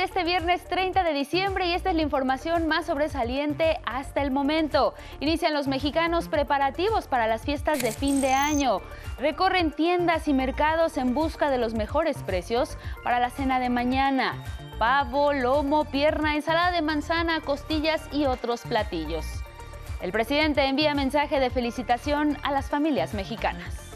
las 2 de la tarde de este viernes 30 de diciembre y esta es la información más sobresaliente hasta el momento. Inician los mexicanos preparativos para las fiestas de fin de año. Recorren tiendas y mercados en busca de los mejores precios para la cena de mañana. Pavo, lomo, pierna, ensalada de manzana, costillas y otros platillos. El presidente envía mensaje de felicitación a las familias mexicanas.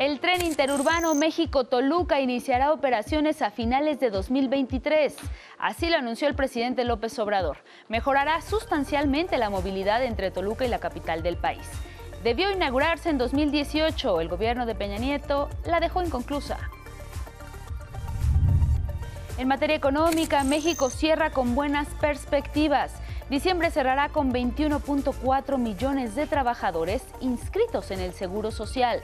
El tren interurbano México-Toluca iniciará operaciones a finales de 2023. Así lo anunció el presidente López Obrador. Mejorará sustancialmente la movilidad entre Toluca y la capital del país. Debió inaugurarse en 2018. El gobierno de Peña Nieto la dejó inconclusa. En materia económica, México cierra con buenas perspectivas. Diciembre cerrará con 21.4 millones de trabajadores inscritos en el Seguro Social.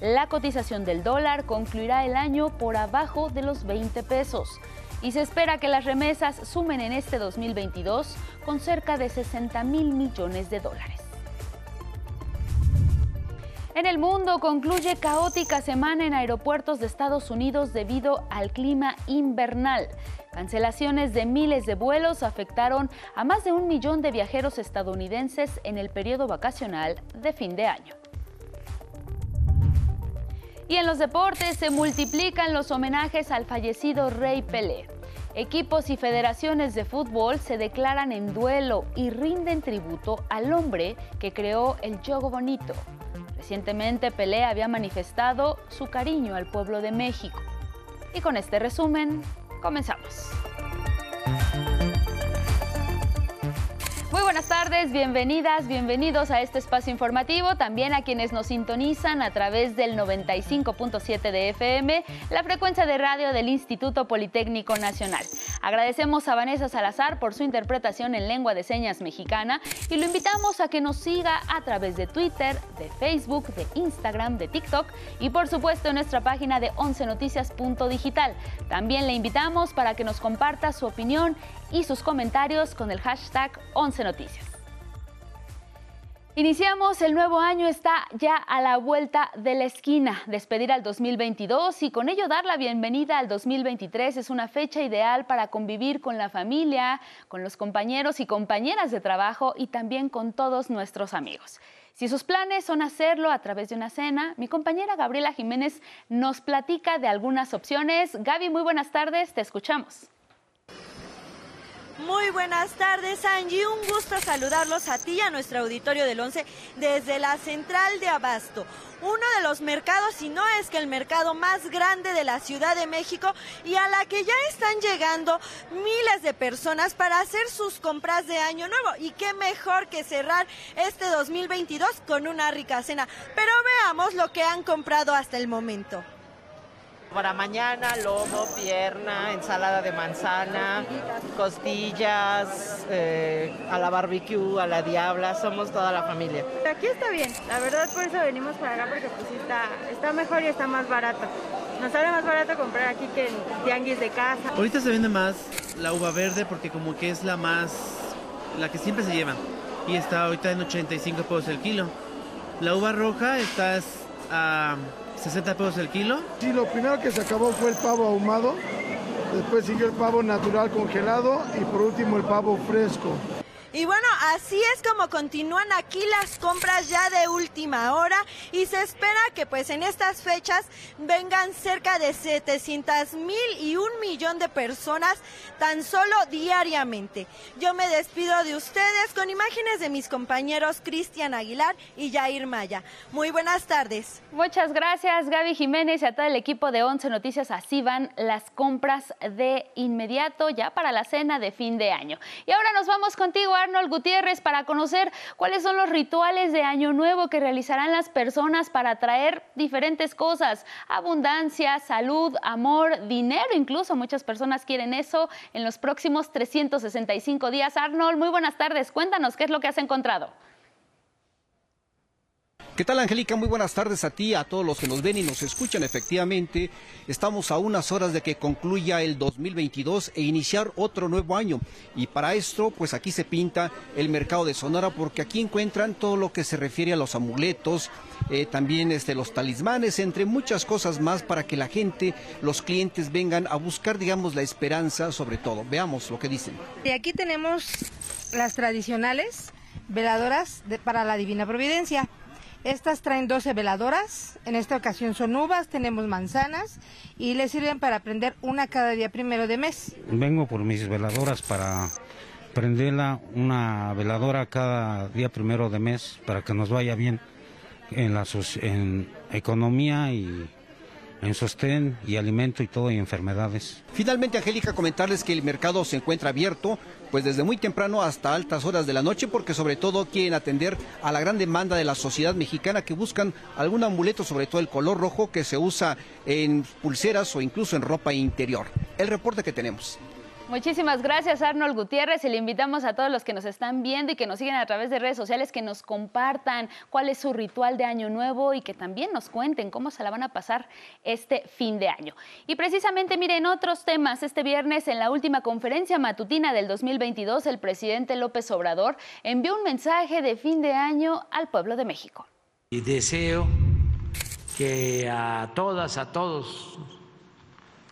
La cotización del dólar concluirá el año por abajo de los 20 pesos y se espera que las remesas sumen en este 2022 con cerca de 60 mil millones de dólares. En el mundo concluye caótica semana en aeropuertos de Estados Unidos debido al clima invernal. Cancelaciones de miles de vuelos afectaron a más de un millón de viajeros estadounidenses en el periodo vacacional de fin de año. Y en los deportes se multiplican los homenajes al fallecido Rey Pelé. Equipos y federaciones de fútbol se declaran en duelo y rinden tributo al hombre que creó el juego bonito. Recientemente Pelé había manifestado su cariño al pueblo de México. Y con este resumen, comenzamos. Buenas tardes, bienvenidas, bienvenidos a este espacio informativo, también a quienes nos sintonizan a través del 95.7 de FM, la frecuencia de radio del Instituto Politécnico Nacional. Agradecemos a Vanessa Salazar por su interpretación en lengua de señas mexicana y lo invitamos a que nos siga a través de Twitter, de Facebook, de Instagram, de TikTok y por supuesto en nuestra página de 11noticias.digital. También le invitamos para que nos comparta su opinión y sus comentarios con el hashtag 11 Noticias. Iniciamos el nuevo año, está ya a la vuelta de la esquina. Despedir al 2022 y con ello dar la bienvenida al 2023 es una fecha ideal para convivir con la familia, con los compañeros y compañeras de trabajo y también con todos nuestros amigos. Si sus planes son hacerlo a través de una cena, mi compañera Gabriela Jiménez nos platica de algunas opciones. Gaby, muy buenas tardes, te escuchamos. Muy buenas tardes, Angie. Un gusto saludarlos a ti y a nuestro auditorio del 11 desde la central de Abasto. Uno de los mercados, si no es que el mercado más grande de la Ciudad de México y a la que ya están llegando miles de personas para hacer sus compras de Año Nuevo. Y qué mejor que cerrar este 2022 con una rica cena. Pero veamos lo que han comprado hasta el momento. Para mañana, lomo, pierna, ensalada de manzana, costillas, eh, a la barbecue, a la diabla, somos toda la familia. Aquí está bien, la verdad por eso venimos para acá porque pues está, está mejor y está más barato. Nos sale más barato comprar aquí que en tianguis de casa. Ahorita se vende más la uva verde porque como que es la más, la que siempre se lleva. Y está ahorita en 85 pesos el kilo. La uva roja está a... 60 pesos el kilo. Sí, lo primero que se acabó fue el pavo ahumado, después siguió el pavo natural congelado y por último el pavo fresco. Y bueno, así es como continúan aquí las compras ya de última hora y se espera que pues en estas fechas vengan cerca de 700 mil y un millón de personas tan solo diariamente. Yo me despido de ustedes con imágenes de mis compañeros Cristian Aguilar y Jair Maya. Muy buenas tardes. Muchas gracias Gaby Jiménez y a todo el equipo de 11 Noticias. Así van las compras de inmediato ya para la cena de fin de año. Y ahora nos vamos contigo, Arnold Gutiérrez para conocer cuáles son los rituales de Año Nuevo que realizarán las personas para traer diferentes cosas, abundancia, salud, amor, dinero, incluso muchas personas quieren eso en los próximos 365 días. Arnold, muy buenas tardes, cuéntanos qué es lo que has encontrado. ¿Qué tal, Angélica? Muy buenas tardes a ti, a todos los que nos ven y nos escuchan. Efectivamente, estamos a unas horas de que concluya el 2022 e iniciar otro nuevo año. Y para esto, pues aquí se pinta el mercado de Sonora, porque aquí encuentran todo lo que se refiere a los amuletos, eh, también este, los talismanes, entre muchas cosas más para que la gente, los clientes vengan a buscar, digamos, la esperanza sobre todo. Veamos lo que dicen. Y aquí tenemos las tradicionales veladoras para la Divina Providencia. Estas traen 12 veladoras, en esta ocasión son uvas, tenemos manzanas y les sirven para prender una cada día primero de mes. Vengo por mis veladoras para prenderla una veladora cada día primero de mes para que nos vaya bien en la en economía y en sostén y alimento y todo y enfermedades. Finalmente, Angélica, comentarles que el mercado se encuentra abierto pues desde muy temprano hasta altas horas de la noche porque sobre todo quieren atender a la gran demanda de la sociedad mexicana que buscan algún amuleto, sobre todo el color rojo que se usa en pulseras o incluso en ropa interior. El reporte que tenemos. Muchísimas gracias Arnold Gutiérrez y le invitamos a todos los que nos están viendo y que nos siguen a través de redes sociales que nos compartan cuál es su ritual de año nuevo y que también nos cuenten cómo se la van a pasar este fin de año. Y precisamente miren otros temas, este viernes en la última conferencia matutina del 2022 el presidente López Obrador envió un mensaje de fin de año al pueblo de México. Y deseo que a todas, a todos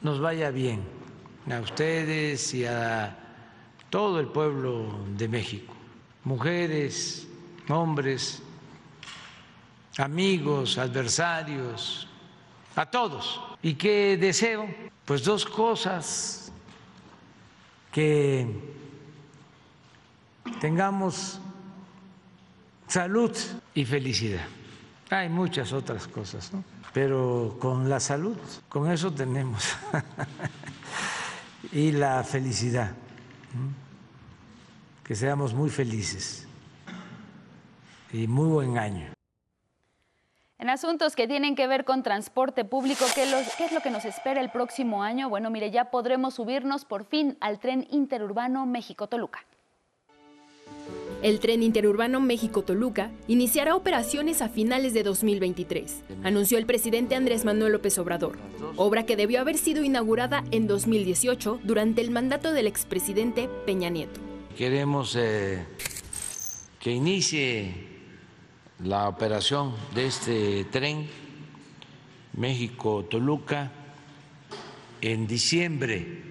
nos vaya bien a ustedes y a todo el pueblo de México, mujeres, hombres, amigos, adversarios, a todos. ¿Y qué deseo? Pues dos cosas, que tengamos salud y felicidad. Hay muchas otras cosas, ¿no? Pero con la salud, con eso tenemos. y la felicidad. Que seamos muy felices y muy buen año. En asuntos que tienen que ver con transporte público, ¿qué, es lo que nos espera el próximo año? Bueno, mire, ya podremos subirnos por fin al tren interurbano México-Toluca. El tren interurbano México-Toluca iniciará operaciones a finales de 2023, anunció el presidente Andrés Manuel López Obrador, obra que debió haber sido inaugurada en 2018 durante el mandato del expresidente Peña Nieto. Queremos eh, que inicie la operación de este tren México-Toluca en diciembre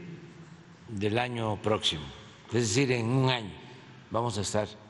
del año próximo, es decir, en un año vamos a estar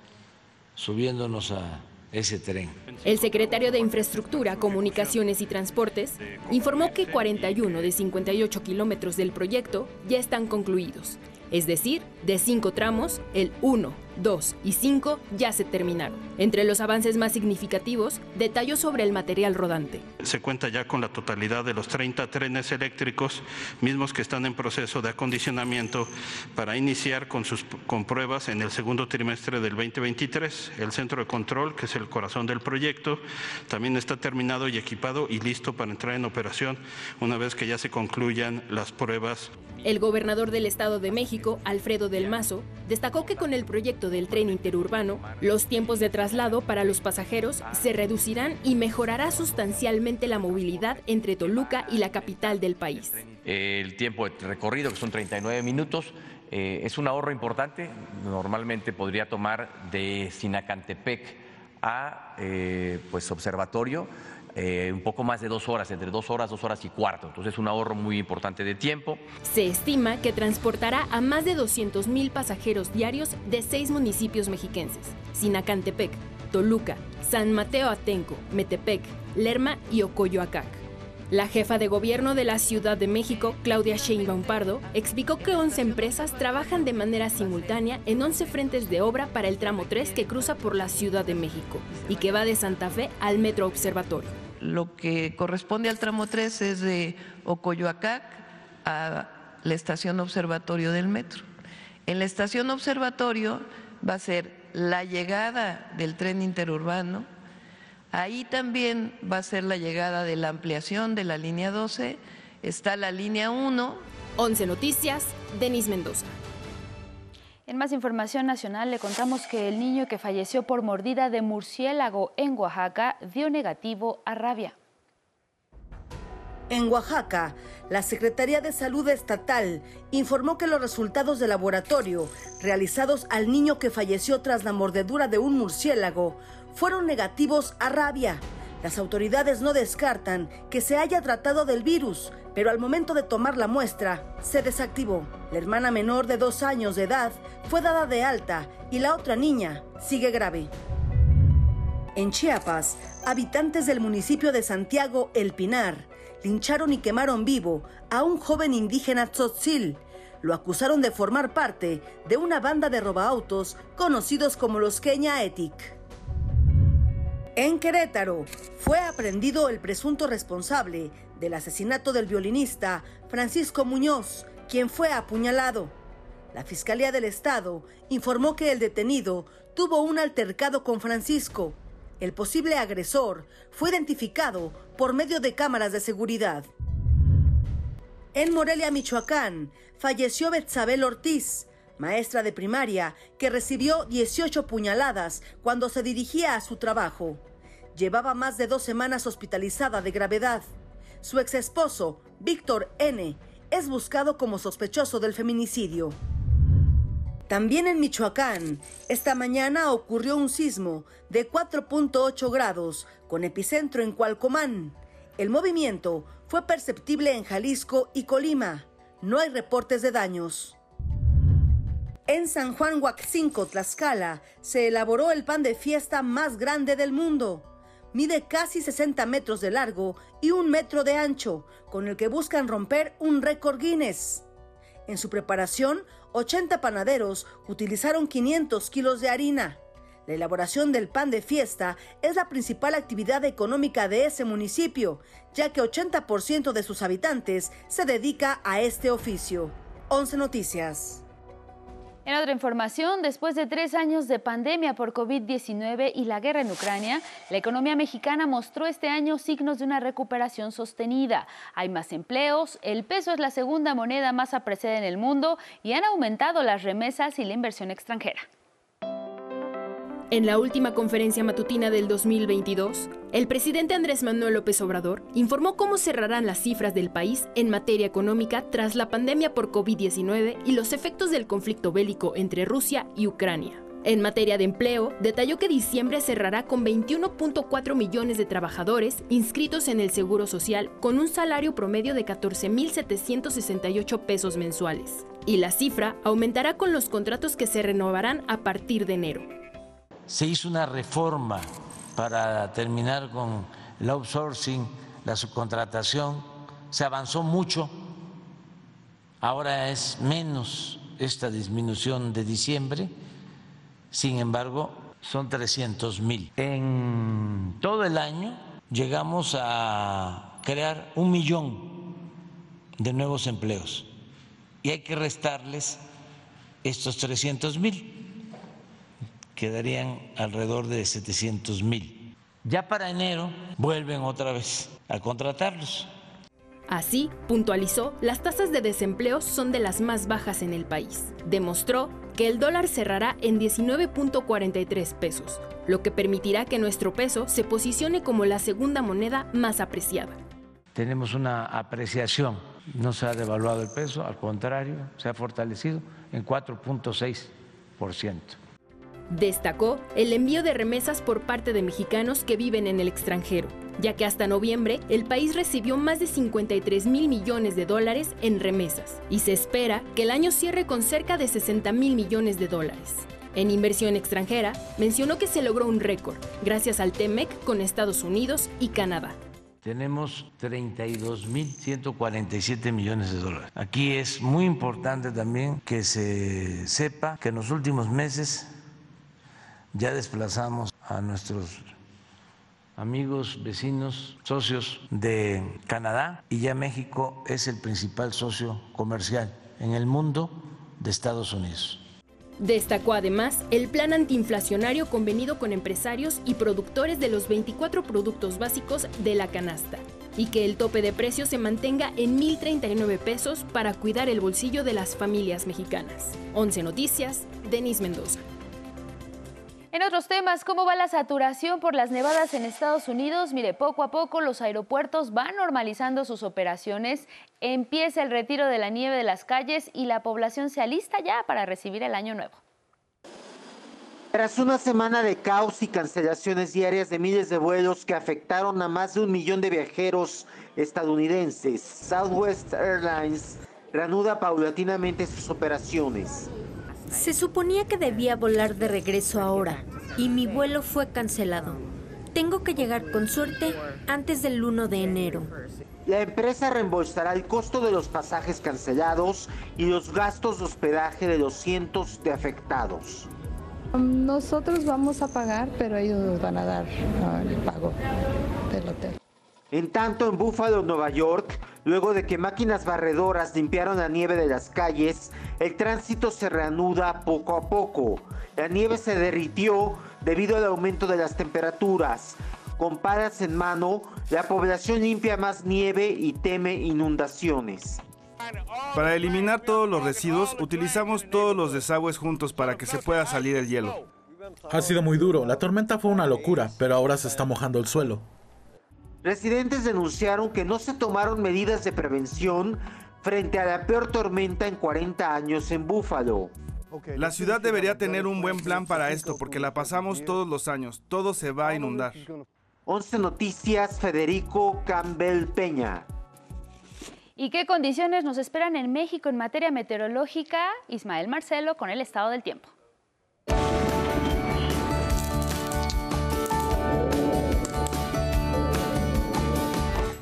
subiéndonos a ese tren. El secretario de Infraestructura, Comunicaciones y Transportes informó que 41 de 58 kilómetros del proyecto ya están concluidos, es decir, de cinco tramos, el 1, 2 y 5 ya se terminaron. Entre los avances más significativos, detalló sobre el material rodante. Se cuenta ya con la totalidad de los 30 trenes eléctricos, mismos que están en proceso de acondicionamiento para iniciar con sus con pruebas en el segundo trimestre del 2023. El centro de control, que es el corazón del proyecto, también está terminado y equipado y listo para entrar en operación una vez que ya se concluyan las pruebas. El gobernador del Estado de México, Alfredo del Mazo, destacó que con el proyecto del tren interurbano, los tiempos de traslado para los pasajeros se reducirán y mejorará sustancialmente la movilidad entre Toluca y la capital del país. El tiempo de recorrido, que son 39 minutos, eh, es un ahorro importante. Normalmente podría tomar de Sinacantepec a eh, pues, Observatorio eh, un poco más de dos horas, entre dos horas, dos horas y cuarto. Entonces es un ahorro muy importante de tiempo. Se estima que transportará a más de 200 mil pasajeros diarios de seis municipios mexiquenses, Sinacantepec, Toluca, San Mateo Atenco, Metepec, Lerma y Ocoyoacac. La jefa de gobierno de la Ciudad de México, Claudia Sheinbaum Pardo, explicó que 11 empresas trabajan de manera simultánea en 11 frentes de obra para el tramo 3 que cruza por la Ciudad de México y que va de Santa Fe al Metro Observatorio lo que corresponde al tramo 3 es de Ocoyoacac a la estación observatorio del metro. En la estación observatorio va a ser la llegada del tren interurbano, ahí también va a ser la llegada de la ampliación de la línea 12, está la línea 1. 11 Noticias, Denis Mendoza. En más información nacional le contamos que el niño que falleció por mordida de murciélago en Oaxaca dio negativo a rabia. En Oaxaca, la Secretaría de Salud Estatal informó que los resultados de laboratorio realizados al niño que falleció tras la mordedura de un murciélago fueron negativos a rabia. Las autoridades no descartan que se haya tratado del virus, pero al momento de tomar la muestra, se desactivó. La hermana menor de dos años de edad fue dada de alta y la otra niña sigue grave. En Chiapas, habitantes del municipio de Santiago El Pinar lincharon y quemaron vivo a un joven indígena tzotzil. Lo acusaron de formar parte de una banda de robaautos conocidos como los Kenya Etic. En Querétaro fue aprendido el presunto responsable del asesinato del violinista Francisco Muñoz, quien fue apuñalado. La Fiscalía del Estado informó que el detenido tuvo un altercado con Francisco. El posible agresor fue identificado por medio de cámaras de seguridad. En Morelia, Michoacán, falleció Betzabel Ortiz, maestra de primaria, que recibió 18 puñaladas cuando se dirigía a su trabajo. Llevaba más de dos semanas hospitalizada de gravedad. Su ex esposo, Víctor N., es buscado como sospechoso del feminicidio. También en Michoacán, esta mañana ocurrió un sismo de 4.8 grados con epicentro en Cualcomán. El movimiento fue perceptible en Jalisco y Colima. No hay reportes de daños. En San Juan Huaxinco, Tlaxcala, se elaboró el pan de fiesta más grande del mundo. Mide casi 60 metros de largo y un metro de ancho, con el que buscan romper un récord Guinness. En su preparación, 80 panaderos utilizaron 500 kilos de harina. La elaboración del pan de fiesta es la principal actividad económica de ese municipio, ya que 80% de sus habitantes se dedica a este oficio. 11 Noticias. En otra información, después de tres años de pandemia por COVID-19 y la guerra en Ucrania, la economía mexicana mostró este año signos de una recuperación sostenida. Hay más empleos, el peso es la segunda moneda más apreciada en el mundo y han aumentado las remesas y la inversión extranjera. En la última conferencia matutina del 2022, el presidente Andrés Manuel López Obrador informó cómo cerrarán las cifras del país en materia económica tras la pandemia por COVID-19 y los efectos del conflicto bélico entre Rusia y Ucrania. En materia de empleo, detalló que diciembre cerrará con 21.4 millones de trabajadores inscritos en el Seguro Social con un salario promedio de 14.768 pesos mensuales. Y la cifra aumentará con los contratos que se renovarán a partir de enero se hizo una reforma para terminar con el outsourcing, la subcontratación, se avanzó mucho, ahora es menos esta disminución de diciembre, sin embargo son 300 mil. En todo el año llegamos a crear un millón de nuevos empleos. Y hay que restarles estos 300 mil quedarían alrededor de 700 mil. Ya para enero vuelven otra vez a contratarlos. Así, puntualizó, las tasas de desempleo son de las más bajas en el país. Demostró que el dólar cerrará en 19.43 pesos, lo que permitirá que nuestro peso se posicione como la segunda moneda más apreciada. Tenemos una apreciación, no se ha devaluado el peso, al contrario, se ha fortalecido en 4.6%. Destacó el envío de remesas por parte de mexicanos que viven en el extranjero, ya que hasta noviembre el país recibió más de 53 mil millones de dólares en remesas y se espera que el año cierre con cerca de 60 mil millones de dólares. En inversión extranjera, mencionó que se logró un récord gracias al TEMEC con Estados Unidos y Canadá. Tenemos 32.147 millones de dólares. Aquí es muy importante también que se sepa que en los últimos meses ya desplazamos a nuestros amigos, vecinos, socios de Canadá y ya México es el principal socio comercial en el mundo de Estados Unidos. Destacó además el plan antiinflacionario convenido con empresarios y productores de los 24 productos básicos de la canasta. y que el tope de precios se mantenga en 1.039 pesos para cuidar el bolsillo de las familias mexicanas. 11 Noticias, Denis Mendoza. En otros temas, ¿cómo va la saturación por las nevadas en Estados Unidos? Mire, poco a poco los aeropuertos van normalizando sus operaciones, empieza el retiro de la nieve de las calles y la población se alista ya para recibir el año nuevo. Tras una semana de caos y cancelaciones diarias de miles de vuelos que afectaron a más de un millón de viajeros estadounidenses, Southwest Airlines reanuda paulatinamente sus operaciones. Se suponía que debía volar de regreso ahora y mi vuelo fue cancelado. Tengo que llegar con suerte antes del 1 de enero. La empresa reembolsará el costo de los pasajes cancelados y los gastos de hospedaje de los cientos de afectados. Nosotros vamos a pagar, pero ellos nos van a dar uh, el pago del hotel. En tanto, en Buffalo, Nueva York, luego de que máquinas barredoras limpiaron la nieve de las calles, el tránsito se reanuda poco a poco. La nieve se derritió debido al aumento de las temperaturas. Con palas en mano, la población limpia más nieve y teme inundaciones. Para eliminar todos los residuos, utilizamos todos los desagües juntos para que se pueda salir el hielo. Ha sido muy duro. La tormenta fue una locura, pero ahora se está mojando el suelo. Residentes denunciaron que no se tomaron medidas de prevención frente a la peor tormenta en 40 años en Búfalo. La ciudad debería tener un buen plan para esto porque la pasamos todos los años. Todo se va a inundar. 11 Noticias, Federico Campbell Peña. ¿Y qué condiciones nos esperan en México en materia meteorológica? Ismael Marcelo con el estado del tiempo.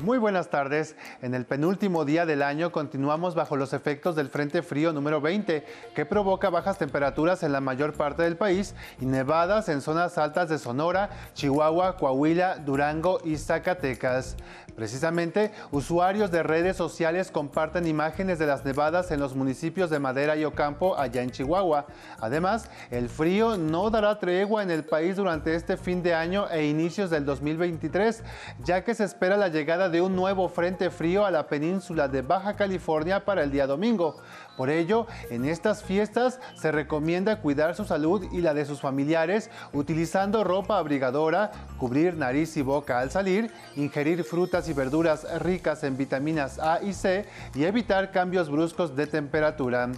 Muy buenas tardes. En el penúltimo día del año continuamos bajo los efectos del Frente Frío número 20, que provoca bajas temperaturas en la mayor parte del país y nevadas en zonas altas de Sonora, Chihuahua, Coahuila, Durango y Zacatecas. Precisamente, usuarios de redes sociales comparten imágenes de las nevadas en los municipios de Madera y Ocampo, allá en Chihuahua. Además, el frío no dará tregua en el país durante este fin de año e inicios del 2023, ya que se espera la llegada de un nuevo frente frío a la península de Baja California para el día domingo. Por ello, en estas fiestas se recomienda cuidar su salud y la de sus familiares utilizando ropa abrigadora, cubrir nariz y boca al salir, ingerir frutas y verduras ricas en vitaminas A y C y evitar cambios bruscos de temperatura.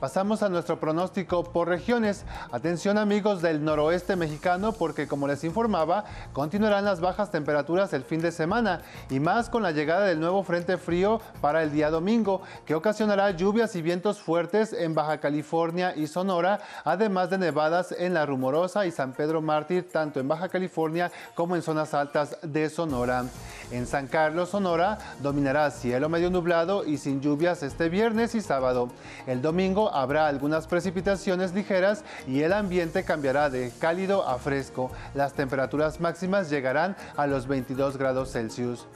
Pasamos a nuestro pronóstico por regiones. Atención amigos del noroeste mexicano porque como les informaba, continuarán las bajas temperaturas el fin de semana y más con la llegada del nuevo frente frío para el día domingo que ocasionará lluvias y vientos fuertes en Baja California y Sonora, además de nevadas en La Rumorosa y San Pedro Mártir, tanto en Baja California como en zonas altas de Sonora. En San Carlos, Sonora, dominará cielo medio nublado y sin lluvias este viernes y sábado. El domingo habrá algunas precipitaciones ligeras y el ambiente cambiará de cálido a fresco. Las temperaturas máximas llegarán a los 22 grados Celsius.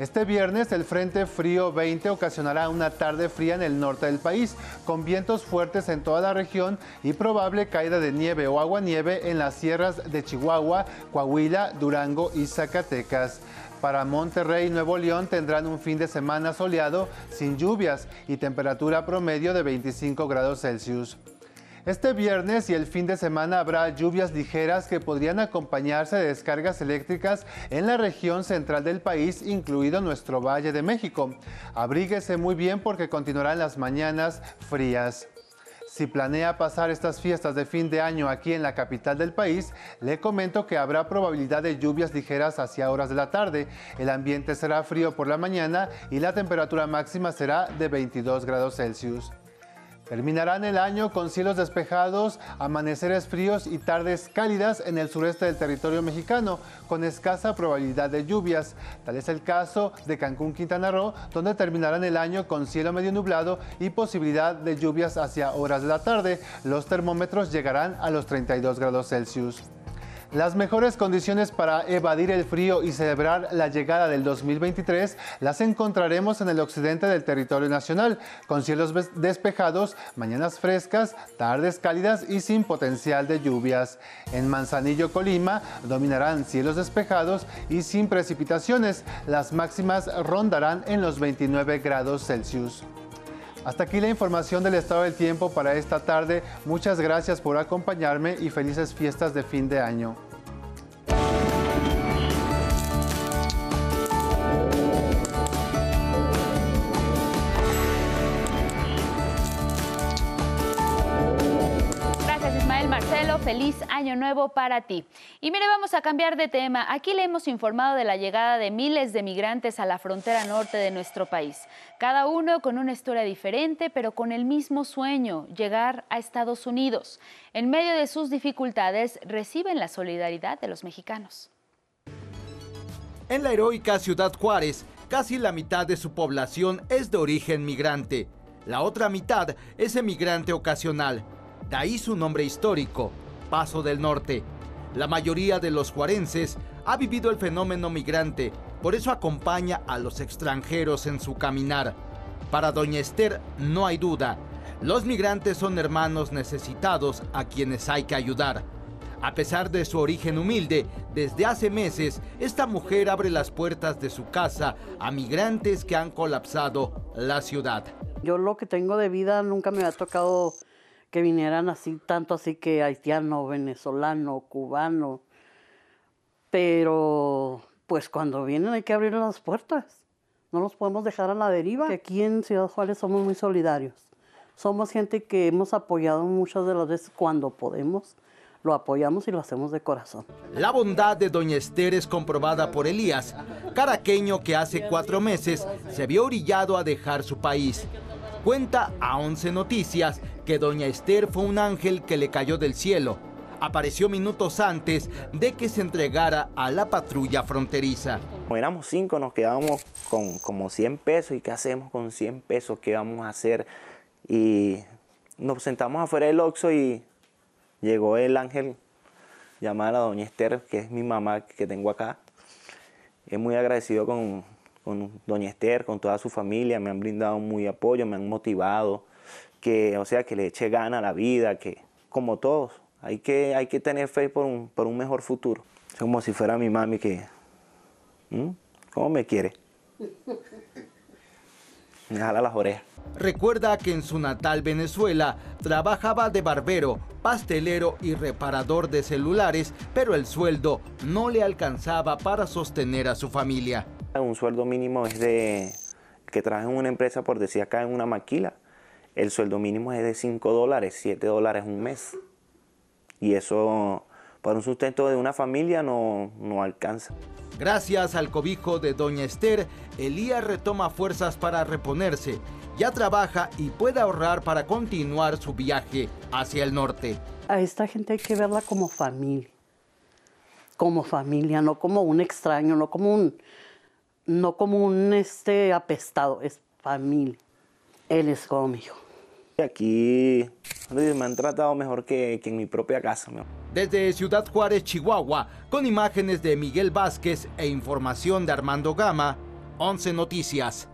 Este viernes el Frente Frío 20 ocasionará una tarde fría en el norte del país, con vientos fuertes en toda la región y probable caída de nieve o aguanieve en las sierras de Chihuahua, Coahuila, Durango y Zacatecas. Para Monterrey y Nuevo León tendrán un fin de semana soleado, sin lluvias y temperatura promedio de 25 grados Celsius. Este viernes y el fin de semana habrá lluvias ligeras que podrían acompañarse de descargas eléctricas en la región central del país, incluido nuestro Valle de México. Abríguese muy bien porque continuarán las mañanas frías. Si planea pasar estas fiestas de fin de año aquí en la capital del país, le comento que habrá probabilidad de lluvias ligeras hacia horas de la tarde. El ambiente será frío por la mañana y la temperatura máxima será de 22 grados Celsius. Terminarán el año con cielos despejados, amaneceres fríos y tardes cálidas en el sureste del territorio mexicano, con escasa probabilidad de lluvias. Tal es el caso de Cancún, Quintana Roo, donde terminarán el año con cielo medio nublado y posibilidad de lluvias hacia horas de la tarde. Los termómetros llegarán a los 32 grados Celsius. Las mejores condiciones para evadir el frío y celebrar la llegada del 2023 las encontraremos en el occidente del territorio nacional, con cielos despejados, mañanas frescas, tardes cálidas y sin potencial de lluvias. En Manzanillo, Colima, dominarán cielos despejados y sin precipitaciones. Las máximas rondarán en los 29 grados Celsius. Hasta aquí la información del estado del tiempo para esta tarde. Muchas gracias por acompañarme y felices fiestas de fin de año. Feliz año nuevo para ti. Y mire, vamos a cambiar de tema. Aquí le hemos informado de la llegada de miles de migrantes a la frontera norte de nuestro país. Cada uno con una historia diferente, pero con el mismo sueño, llegar a Estados Unidos. En medio de sus dificultades, reciben la solidaridad de los mexicanos. En la heroica ciudad Juárez, casi la mitad de su población es de origen migrante. La otra mitad es emigrante ocasional. De ahí su nombre histórico, Paso del Norte. La mayoría de los juarenses ha vivido el fenómeno migrante, por eso acompaña a los extranjeros en su caminar. Para doña Esther no hay duda, los migrantes son hermanos necesitados a quienes hay que ayudar. A pesar de su origen humilde, desde hace meses esta mujer abre las puertas de su casa a migrantes que han colapsado la ciudad. Yo lo que tengo de vida nunca me ha tocado que vinieran así, tanto así que haitiano, venezolano, cubano. Pero pues cuando vienen hay que abrir las puertas. No los podemos dejar a la deriva. aquí en Ciudad Juárez somos muy solidarios. Somos gente que hemos apoyado muchas de las veces cuando podemos. Lo apoyamos y lo hacemos de corazón. La bondad de Doña Esther es comprobada por Elías, caraqueño que hace cuatro meses se vio orillado a dejar su país. Cuenta a 11 Noticias que doña Esther fue un ángel que le cayó del cielo. Apareció minutos antes de que se entregara a la patrulla fronteriza. Como éramos cinco, nos quedábamos con como 100 pesos. ¿Y qué hacemos con 100 pesos? ¿Qué vamos a hacer? Y nos sentamos afuera del Oxxo y llegó el ángel llamar a doña Esther, que es mi mamá que tengo acá. Es muy agradecido con, con doña Esther, con toda su familia, me han brindado muy apoyo, me han motivado, que, o sea, que le eche gana a la vida, que como todos, hay que, hay que tener fe por un, por un mejor futuro. Es como si fuera mi mami que, ¿cómo me quiere? Me jala las orejas. Recuerda que en su natal Venezuela trabajaba de barbero, pastelero y reparador de celulares, pero el sueldo no le alcanzaba para sostener a su familia. Un sueldo mínimo es de que trabaja en una empresa, por decir acá en una maquila, el sueldo mínimo es de 5 dólares, 7 dólares un mes. Y eso para un sustento de una familia no, no alcanza. Gracias al cobijo de Doña Esther, Elías retoma fuerzas para reponerse. Ya trabaja y puede ahorrar para continuar su viaje hacia el norte. A esta gente hay que verla como familia. Como familia, no como un extraño, no como un, no como un este apestado, es familia. Él es como mi hijo. Aquí me han tratado mejor que, que en mi propia casa. Desde Ciudad Juárez, Chihuahua, con imágenes de Miguel Vázquez e información de Armando Gama, 11 Noticias.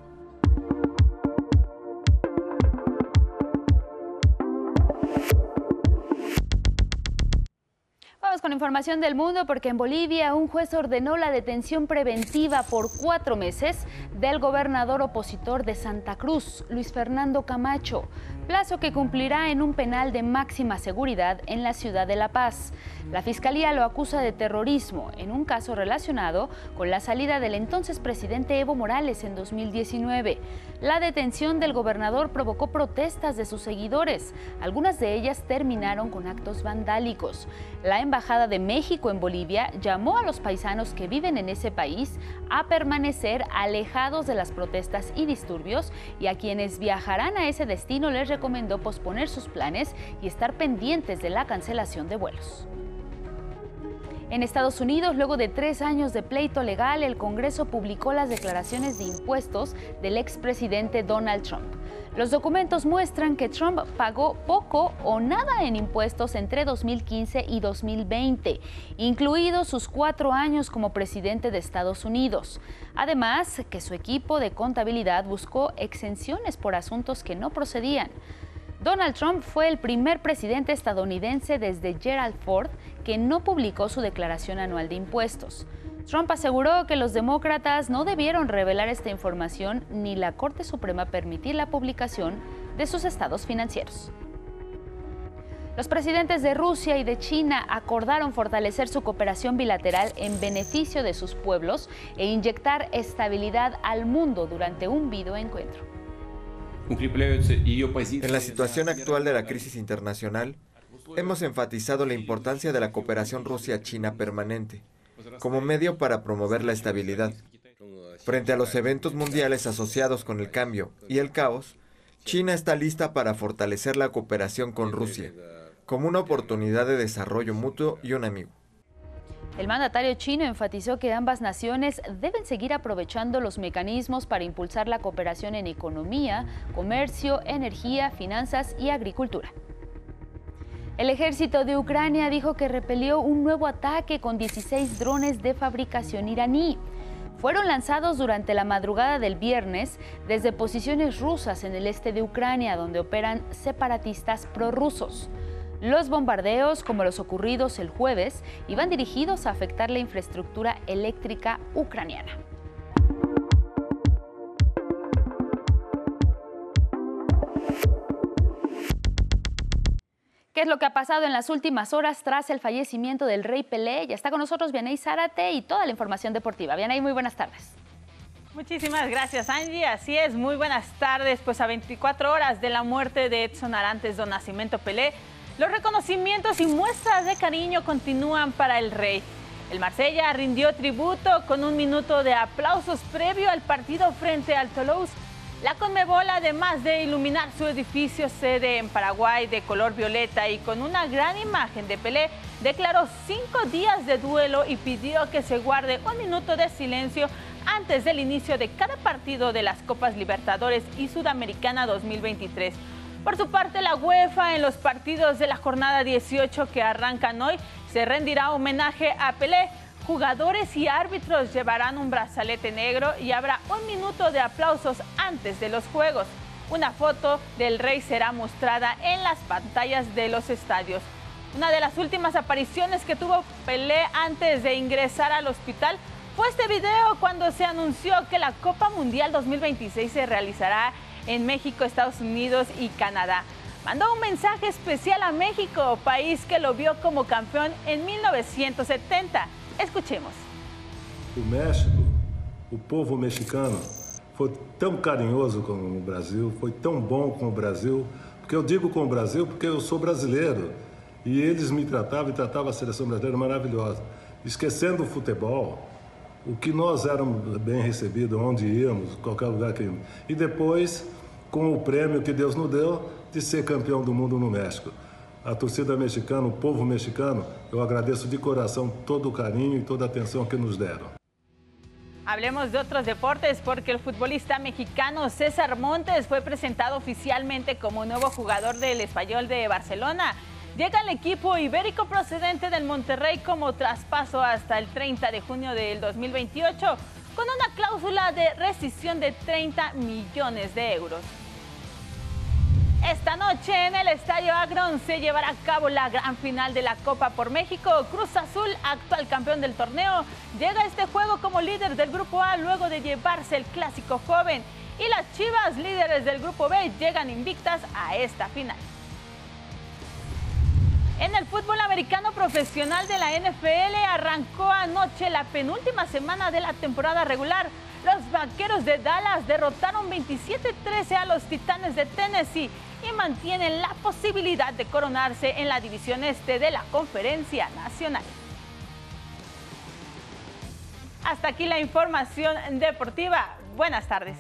con información del mundo porque en Bolivia un juez ordenó la detención preventiva por cuatro meses del gobernador opositor de Santa Cruz, Luis Fernando Camacho, plazo que cumplirá en un penal de máxima seguridad en la ciudad de La Paz. La fiscalía lo acusa de terrorismo en un caso relacionado con la salida del entonces presidente Evo Morales en 2019. La detención del gobernador provocó protestas de sus seguidores. Algunas de ellas terminaron con actos vandálicos. La Embajada de México en Bolivia llamó a los paisanos que viven en ese país a permanecer alejados de las protestas y disturbios y a quienes viajarán a ese destino les recomendó posponer sus planes y estar pendientes de la cancelación de vuelos. En Estados Unidos, luego de tres años de pleito legal, el Congreso publicó las declaraciones de impuestos del expresidente Donald Trump. Los documentos muestran que Trump pagó poco o nada en impuestos entre 2015 y 2020, incluidos sus cuatro años como presidente de Estados Unidos. Además, que su equipo de contabilidad buscó exenciones por asuntos que no procedían. Donald Trump fue el primer presidente estadounidense desde Gerald Ford que no publicó su declaración anual de impuestos. Trump aseguró que los demócratas no debieron revelar esta información ni la Corte Suprema permitir la publicación de sus estados financieros. Los presidentes de Rusia y de China acordaron fortalecer su cooperación bilateral en beneficio de sus pueblos e inyectar estabilidad al mundo durante un video encuentro. En la situación actual de la crisis internacional, hemos enfatizado la importancia de la cooperación Rusia-China permanente como medio para promover la estabilidad. Frente a los eventos mundiales asociados con el cambio y el caos, China está lista para fortalecer la cooperación con Rusia, como una oportunidad de desarrollo mutuo y un amigo. El mandatario chino enfatizó que ambas naciones deben seguir aprovechando los mecanismos para impulsar la cooperación en economía, comercio, energía, finanzas y agricultura. El ejército de Ucrania dijo que repelió un nuevo ataque con 16 drones de fabricación iraní. Fueron lanzados durante la madrugada del viernes desde posiciones rusas en el este de Ucrania, donde operan separatistas prorrusos. Los bombardeos, como los ocurridos el jueves, iban dirigidos a afectar la infraestructura eléctrica ucraniana. ¿Qué es lo que ha pasado en las últimas horas tras el fallecimiento del rey Pelé? Ya está con nosotros Vianey Zárate y toda la información deportiva. Vianey, muy buenas tardes. Muchísimas gracias, Angie. Así es, muy buenas tardes. Pues a 24 horas de la muerte de Edson Arantes do Nascimento Pelé, los reconocimientos y muestras de cariño continúan para el rey. El Marsella rindió tributo con un minuto de aplausos previo al partido frente al Toulouse. La Conmebol, además de iluminar su edificio sede en Paraguay de color violeta y con una gran imagen de Pelé, declaró cinco días de duelo y pidió que se guarde un minuto de silencio antes del inicio de cada partido de las Copas Libertadores y Sudamericana 2023. Por su parte, la UEFA en los partidos de la jornada 18 que arrancan hoy se rendirá homenaje a Pelé. Jugadores y árbitros llevarán un brazalete negro y habrá un minuto de aplausos antes de los juegos. Una foto del rey será mostrada en las pantallas de los estadios. Una de las últimas apariciones que tuvo Pelé antes de ingresar al hospital fue este video cuando se anunció que la Copa Mundial 2026 se realizará en México, Estados Unidos y Canadá. Mandó un mensaje especial a México, país que lo vio como campeón en 1970. Escuchemos. O México, o povo mexicano, foi tão carinhoso com o Brasil, foi tão bom com o Brasil, porque eu digo com o Brasil porque eu sou brasileiro e eles me tratavam e tratavam a seleção brasileira maravilhosa. Esquecendo o futebol, o que nós éramos bem recebidos, onde íamos, qualquer lugar que íamos. E depois com o prêmio que Deus nos deu de ser campeão do mundo no México. A torcida mexicana, o povo mexicano, eu agradeço de coração todo o carinho e toda a atenção que nos deram. Hablemos de otros deportes porque el futbolista mexicano César Montes fue presentado oficialmente como nuevo jugador del Español de Barcelona. Llega al equipo ibérico procedente del Monterrey como traspaso hasta el 30 de junio del 2028 con una cláusula de rescisión de 30 millones de euros. Esta noche en el Estadio Agron se llevará a cabo la gran final de la Copa por México. Cruz Azul, actual campeón del torneo, llega a este juego como líder del Grupo A luego de llevarse el clásico joven. Y las Chivas, líderes del Grupo B, llegan invictas a esta final. En el fútbol americano profesional de la NFL arrancó anoche la penúltima semana de la temporada regular. Los Vaqueros de Dallas derrotaron 27-13 a los Titanes de Tennessee y mantienen la posibilidad de coronarse en la división este de la Conferencia Nacional. Hasta aquí la información deportiva. Buenas tardes.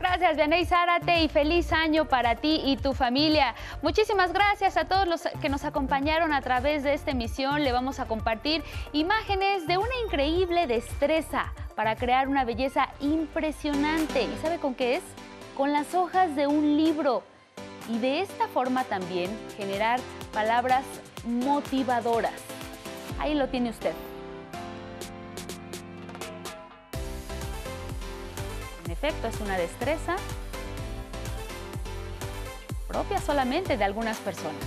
Gracias, Vianey Zárate, y feliz año para ti y tu familia. Muchísimas gracias a todos los que nos acompañaron a través de esta emisión. Le vamos a compartir imágenes de una increíble destreza para crear una belleza impresionante. ¿Y sabe con qué es? Con las hojas de un libro. Y de esta forma también generar palabras motivadoras. Ahí lo tiene usted. En efecto, es una destreza propia solamente de algunas personas.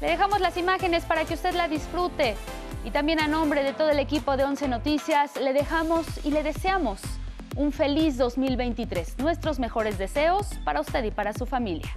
Le dejamos las imágenes para que usted la disfrute. Y también a nombre de todo el equipo de Once Noticias, le dejamos y le deseamos un feliz 2023. Nuestros mejores deseos para usted y para su familia.